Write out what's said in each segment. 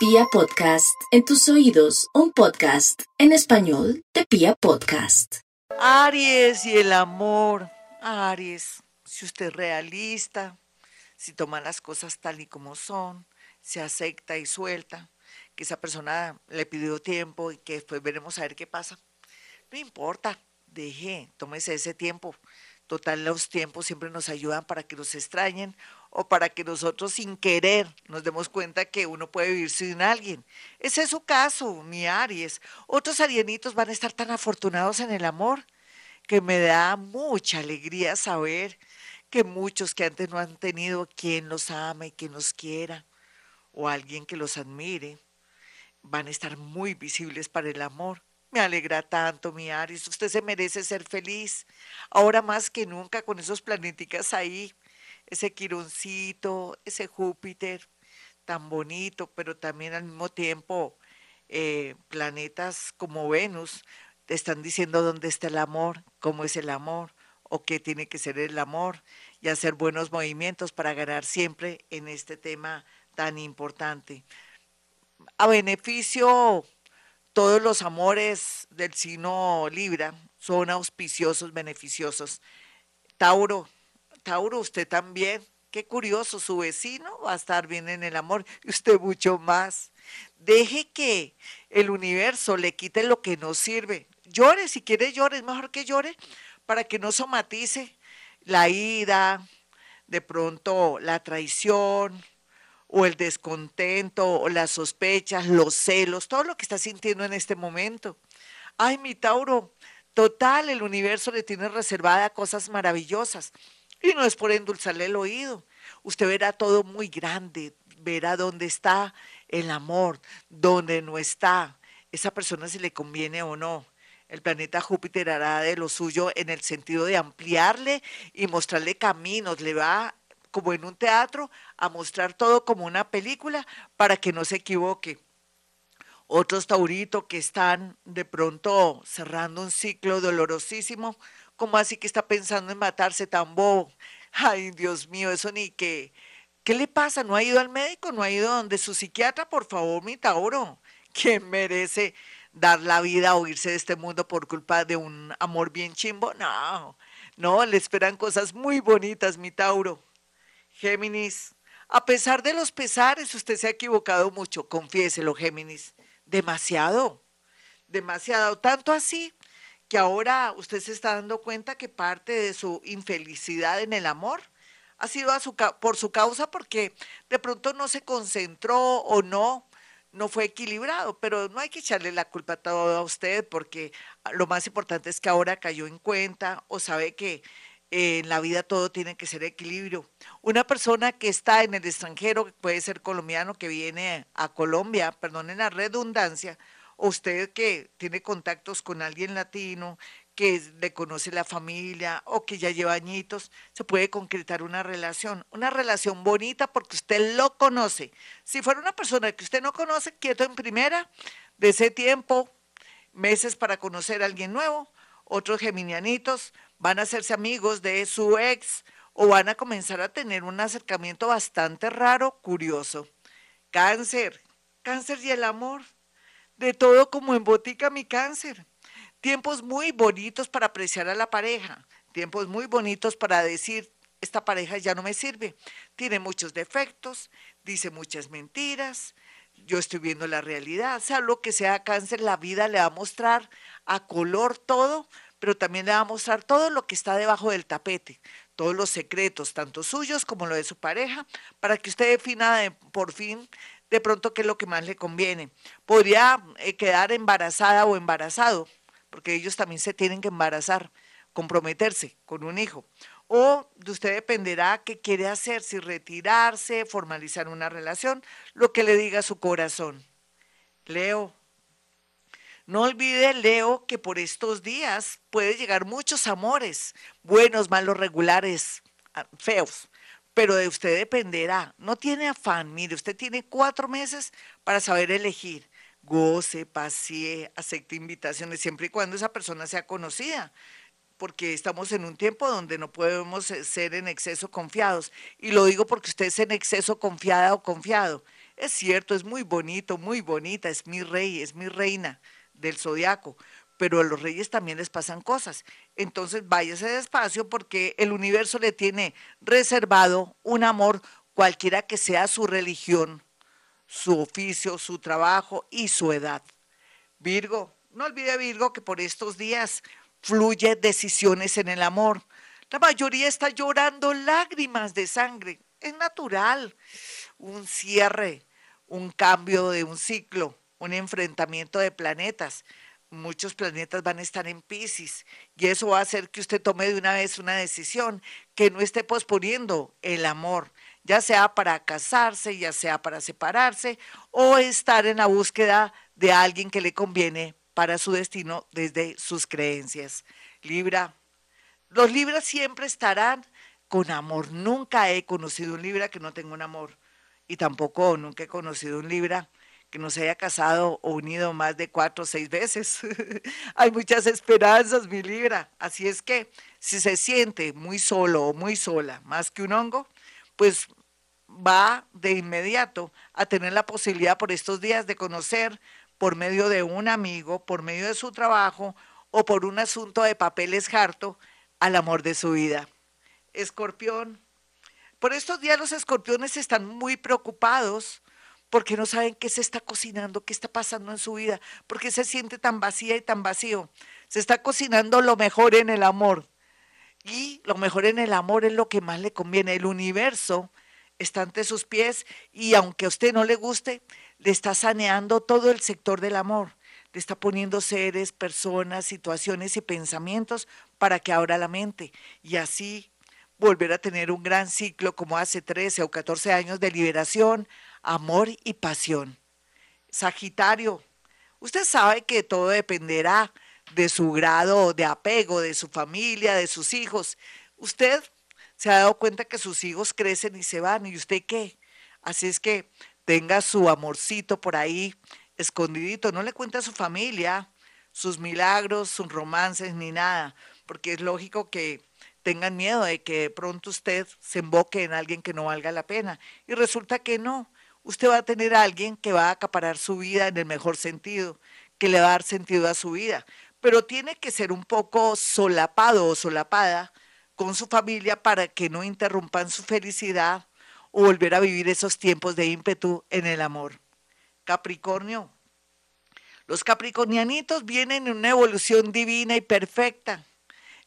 Pia Podcast, en tus oídos, un podcast en español de Pia Podcast. Aries y el amor. Aries, si usted es realista, si toma las cosas tal y como son, se acepta y suelta, que esa persona le pidió tiempo y que después veremos a ver qué pasa. No importa, deje, tómese ese tiempo. Total, los tiempos siempre nos ayudan para que nos extrañen o para que nosotros sin querer nos demos cuenta que uno puede vivir sin alguien. Ese es su caso, mi Aries. Otros arianitos van a estar tan afortunados en el amor que me da mucha alegría saber que muchos que antes no han tenido quien los ama y quien los quiera o alguien que los admire, van a estar muy visibles para el amor. Me alegra tanto, mi Aries. Usted se merece ser feliz. Ahora más que nunca con esos planeticas ahí, ese Quironcito, ese Júpiter tan bonito, pero también al mismo tiempo eh, planetas como Venus te están diciendo dónde está el amor, cómo es el amor o qué tiene que ser el amor y hacer buenos movimientos para ganar siempre en este tema tan importante. A beneficio todos los amores del signo Libra son auspiciosos, beneficiosos. Tauro, Tauro, usted también. Qué curioso, su vecino va a estar bien en el amor y usted mucho más. Deje que el universo le quite lo que no sirve. Llore, si quiere llore, es mejor que llore para que no somatice la ira, de pronto la traición, o el descontento, o las sospechas, los celos, todo lo que está sintiendo en este momento. Ay, mi Tauro, total, el universo le tiene reservada cosas maravillosas. Y no es por endulzarle el oído. Usted verá todo muy grande, verá dónde está el amor, dónde no está. Esa persona si le conviene o no. El planeta Júpiter hará de lo suyo en el sentido de ampliarle y mostrarle caminos. Le va como en un teatro, a mostrar todo como una película para que no se equivoque. Otros tauritos que están de pronto cerrando un ciclo dolorosísimo, como así que está pensando en matarse tan bobo. Ay, Dios mío, eso ni que... ¿Qué le pasa? ¿No ha ido al médico? ¿No ha ido donde su psiquiatra? Por favor, mi Tauro. ¿Quién merece dar la vida o irse de este mundo por culpa de un amor bien chimbo? No, no, le esperan cosas muy bonitas, mi Tauro. Géminis, a pesar de los pesares, usted se ha equivocado mucho, confiéselo, Géminis. Demasiado, demasiado. Tanto así que ahora usted se está dando cuenta que parte de su infelicidad en el amor ha sido por su causa porque de pronto no se concentró o no, no fue equilibrado, pero no hay que echarle la culpa todo a usted porque lo más importante es que ahora cayó en cuenta o sabe que en la vida todo tiene que ser equilibrio. Una persona que está en el extranjero, puede ser colombiano, que viene a Colombia, perdonen la redundancia, o usted que tiene contactos con alguien latino, que le conoce la familia o que ya lleva añitos, se puede concretar una relación, una relación bonita porque usted lo conoce. Si fuera una persona que usted no conoce, quieto en primera, de ese tiempo, meses para conocer a alguien nuevo, otros geminianitos, van a hacerse amigos de su ex o van a comenzar a tener un acercamiento bastante raro, curioso. Cáncer, cáncer y el amor. De todo como en botica mi cáncer. Tiempos muy bonitos para apreciar a la pareja. Tiempos muy bonitos para decir, esta pareja ya no me sirve. Tiene muchos defectos, dice muchas mentiras. Yo estoy viendo la realidad. Sea lo que sea cáncer, la vida le va a mostrar a color todo pero también le va a mostrar todo lo que está debajo del tapete, todos los secretos, tanto suyos como lo de su pareja, para que usted defina por fin de pronto qué es lo que más le conviene. Podría eh, quedar embarazada o embarazado, porque ellos también se tienen que embarazar, comprometerse con un hijo. O de usted dependerá qué quiere hacer, si retirarse, formalizar una relación, lo que le diga su corazón. Leo, no olvide, Leo, que por estos días puede llegar muchos amores, buenos, malos, regulares, ah, feos, pero de usted dependerá. No tiene afán, mire, usted tiene cuatro meses para saber elegir. Goce, pasee, acepte invitaciones, siempre y cuando esa persona sea conocida porque estamos en un tiempo donde no podemos ser en exceso confiados. Y lo digo porque usted es en exceso confiada o confiado Es cierto, es muy bonito, muy bonita, es mi rey, es mi reina del zodiaco, pero a los reyes también les pasan cosas. Entonces váyase despacio porque el universo le tiene reservado un amor, cualquiera que sea su religión, su oficio, su trabajo y su edad. Virgo, no olvide Virgo que por estos días fluye decisiones en el amor. La mayoría está llorando lágrimas de sangre. Es natural. Un cierre, un cambio de un ciclo, un enfrentamiento de planetas. Muchos planetas van a estar en Pisces y eso va a hacer que usted tome de una vez una decisión, que no esté posponiendo el amor, ya sea para casarse, ya sea para separarse o estar en la búsqueda de alguien que le conviene para su destino desde sus creencias. Libra, los Libras siempre estarán con amor. Nunca he conocido un Libra que no tenga un amor y tampoco nunca he conocido un Libra que no se haya casado o unido más de cuatro o seis veces. Hay muchas esperanzas, mi Libra. Así es que si se siente muy solo o muy sola, más que un hongo, pues va de inmediato a tener la posibilidad por estos días de conocer por medio de un amigo, por medio de su trabajo o por un asunto de papeles harto al amor de su vida. Escorpión. Por estos días los escorpiones están muy preocupados porque no saben qué se está cocinando, qué está pasando en su vida, porque se siente tan vacía y tan vacío. Se está cocinando lo mejor en el amor. Y lo mejor en el amor es lo que más le conviene. El universo está ante sus pies y aunque a usted no le guste, le está saneando todo el sector del amor, le está poniendo seres, personas, situaciones y pensamientos para que abra la mente y así volver a tener un gran ciclo como hace 13 o 14 años de liberación, amor y pasión. Sagitario, usted sabe que todo dependerá de su grado de apego, de su familia, de sus hijos. Usted se ha dado cuenta que sus hijos crecen y se van, ¿y usted qué? Así es que tenga su amorcito por ahí escondidito, no le cuente a su familia sus milagros, sus romances ni nada, porque es lógico que tengan miedo de que pronto usted se emboque en alguien que no valga la pena. Y resulta que no, usted va a tener a alguien que va a acaparar su vida en el mejor sentido, que le va a dar sentido a su vida, pero tiene que ser un poco solapado o solapada con su familia para que no interrumpan su felicidad o volver a vivir esos tiempos de ímpetu en el amor. Capricornio. Los capricornianitos vienen en una evolución divina y perfecta.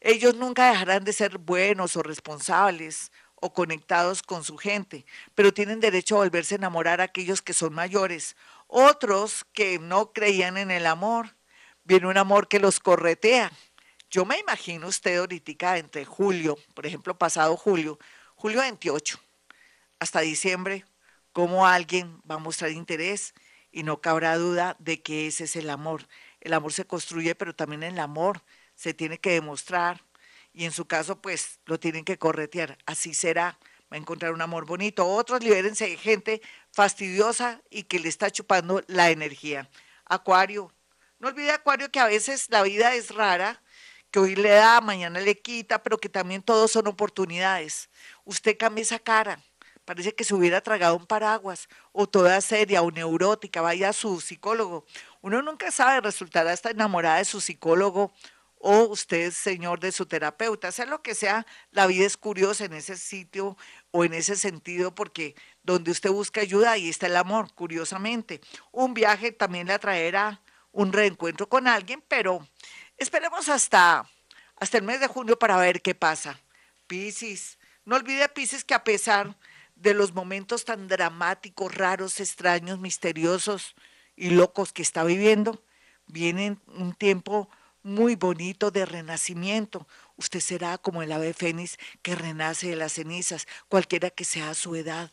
Ellos nunca dejarán de ser buenos o responsables o conectados con su gente, pero tienen derecho a volverse a enamorar a aquellos que son mayores. Otros que no creían en el amor, viene un amor que los corretea. Yo me imagino usted ahorita entre julio, por ejemplo, pasado julio, julio 28, hasta diciembre, cómo alguien va a mostrar interés y no cabrá duda de que ese es el amor. El amor se construye, pero también el amor se tiene que demostrar y en su caso, pues lo tienen que corretear. Así será. Va a encontrar un amor bonito. Otros libérense de gente fastidiosa y que le está chupando la energía. Acuario. No olvide, Acuario, que a veces la vida es rara, que hoy le da, mañana le quita, pero que también todos son oportunidades. Usted cambia esa cara parece que se hubiera tragado un paraguas, o toda seria o neurótica, vaya a su psicólogo. Uno nunca sabe, resultará estar enamorada de su psicólogo o usted, señor, de su terapeuta, sea lo que sea, la vida es curiosa en ese sitio o en ese sentido, porque donde usted busca ayuda, ahí está el amor, curiosamente. Un viaje también le atraerá un reencuentro con alguien, pero esperemos hasta, hasta el mes de junio para ver qué pasa. Piscis, no olvide Piscis que a pesar de los momentos tan dramáticos, raros, extraños, misteriosos y locos que está viviendo, viene un tiempo muy bonito de renacimiento. Usted será como el ave fénix que renace de las cenizas, cualquiera que sea su edad,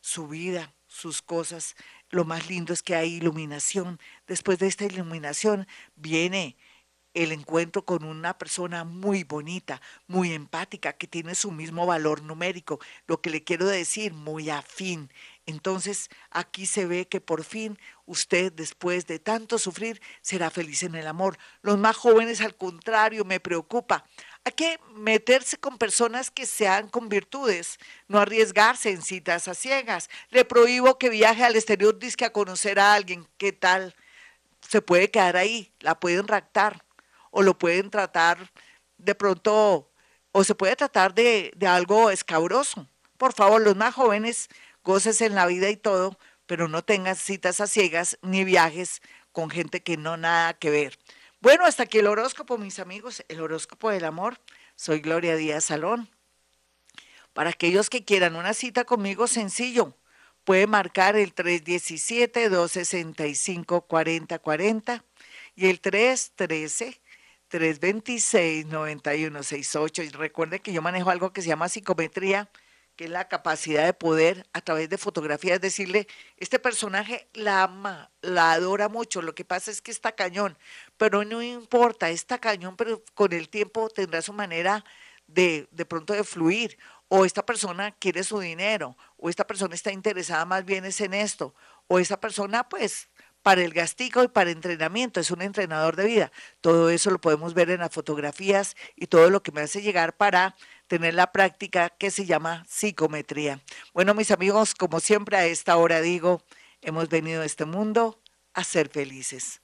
su vida, sus cosas. Lo más lindo es que hay iluminación. Después de esta iluminación viene el encuentro con una persona muy bonita, muy empática, que tiene su mismo valor numérico, lo que le quiero decir, muy afín. Entonces, aquí se ve que por fin usted, después de tanto sufrir, será feliz en el amor. Los más jóvenes, al contrario, me preocupa. hay que meterse con personas que sean con virtudes, no arriesgarse en citas a ciegas. Le prohíbo que viaje al exterior, disque a conocer a alguien. ¿Qué tal? Se puede quedar ahí, la pueden raptar o lo pueden tratar de pronto, o se puede tratar de, de algo escabroso. Por favor, los más jóvenes, goces en la vida y todo, pero no tengan citas a ciegas ni viajes con gente que no nada que ver. Bueno, hasta aquí el horóscopo, mis amigos, el horóscopo del amor. Soy Gloria Díaz Salón. Para aquellos que quieran una cita conmigo, sencillo, puede marcar el 317-265-4040 y el 313-326-9168. Y recuerde que yo manejo algo que se llama psicometría que es la capacidad de poder a través de fotografías decirle, este personaje la ama, la adora mucho, lo que pasa es que está cañón, pero no importa, está cañón, pero con el tiempo tendrá su manera de, de pronto de fluir, o esta persona quiere su dinero, o esta persona está interesada más bien es en esto, o esta persona pues para el gastico y para entrenamiento, es un entrenador de vida. Todo eso lo podemos ver en las fotografías y todo lo que me hace llegar para tener la práctica que se llama psicometría. Bueno, mis amigos, como siempre a esta hora digo, hemos venido a este mundo a ser felices.